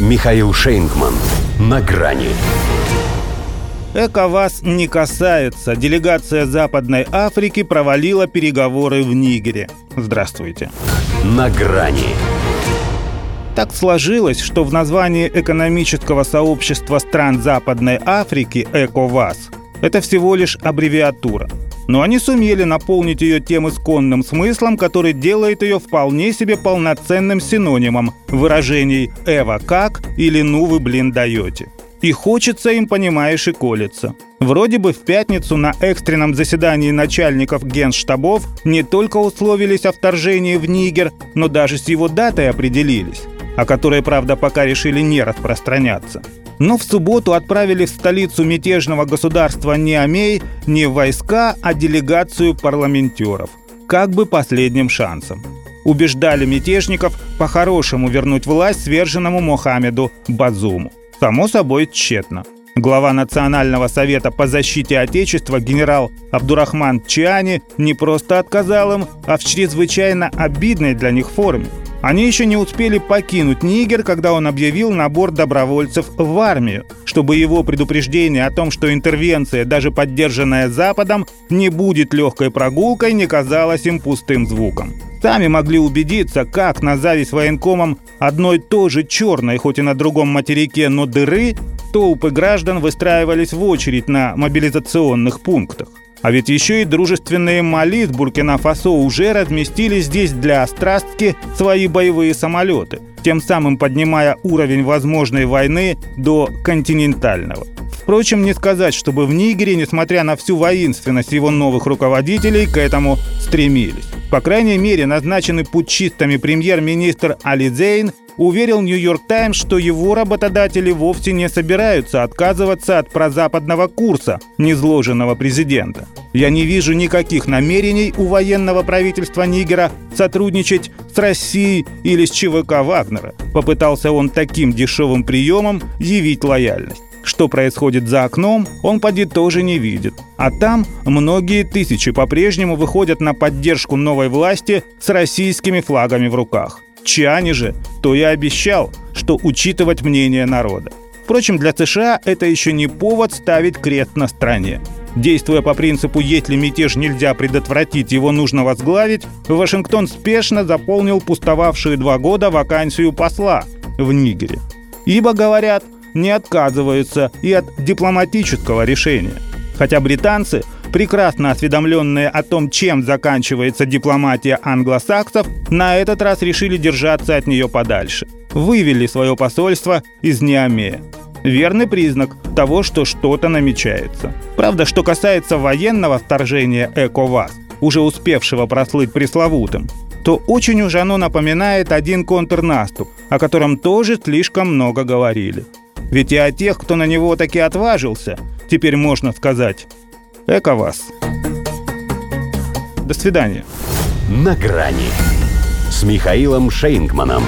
Михаил Шейнгман. На грани. Эко вас не касается. Делегация Западной Африки провалила переговоры в Нигере. Здравствуйте. На грани. Так сложилось, что в названии экономического сообщества стран Западной Африки ЭКОВАС это всего лишь аббревиатура. Но они сумели наполнить ее тем исконным смыслом, который делает ее вполне себе полноценным синонимом выражений «Эва как» или «Ну вы, блин, даете». И хочется им, понимаешь, и колется. Вроде бы в пятницу на экстренном заседании начальников генштабов не только условились о вторжении в Нигер, но даже с его датой определились, о которой, правда, пока решили не распространяться. Но в субботу отправили в столицу мятежного государства не Амей, не войска, а делегацию парламентеров, как бы последним шансом. Убеждали мятежников по-хорошему вернуть власть сверженному Мохаммеду Базуму. Само собой, тщетно. Глава Национального совета по защите Отечества генерал Абдурахман Чиани не просто отказал им, а в чрезвычайно обидной для них форме. Они еще не успели покинуть Нигер, когда он объявил набор добровольцев в армию, чтобы его предупреждение о том, что интервенция, даже поддержанная Западом, не будет легкой прогулкой, не казалось им пустым звуком. Сами могли убедиться, как на зависть военкомам одной тоже черной, хоть и на другом материке, но дыры, толпы граждан выстраивались в очередь на мобилизационных пунктах. А ведь еще и дружественные Мали Буркина-Фасо уже разместили здесь для острастки свои боевые самолеты, тем самым поднимая уровень возможной войны до континентального. Впрочем, не сказать, чтобы в Нигере, несмотря на всю воинственность его новых руководителей, к этому стремились. По крайней мере, назначенный путчистами премьер-министр Али Зейн уверил «Нью-Йорк Таймс», что его работодатели вовсе не собираются отказываться от прозападного курса, незложенного президента. «Я не вижу никаких намерений у военного правительства Нигера сотрудничать с Россией или с ЧВК Вагнера», попытался он таким дешевым приемом явить лояльность. Что происходит за окном, он поди тоже не видит. А там многие тысячи по-прежнему выходят на поддержку новой власти с российскими флагами в руках. Чани же, то я обещал, что учитывать мнение народа. Впрочем, для США это еще не повод ставить крест на стране. Действуя по принципу «если мятеж нельзя предотвратить, его нужно возглавить», Вашингтон спешно заполнил пустовавшие два года вакансию посла в Нигере. Ибо, говорят, не отказываются и от дипломатического решения. Хотя британцы, прекрасно осведомленные о том, чем заканчивается дипломатия англосаксов, на этот раз решили держаться от нее подальше. Вывели свое посольство из Неомея. Верный признак того, что что-то намечается. Правда, что касается военного вторжения ЭКОВАС, уже успевшего прослыть пресловутым, то очень уж оно напоминает один контрнаступ, о котором тоже слишком много говорили. Ведь и о тех, кто на него таки отважился, теперь можно сказать «Эко вас». До свидания. На грани с Михаилом Шейнгманом.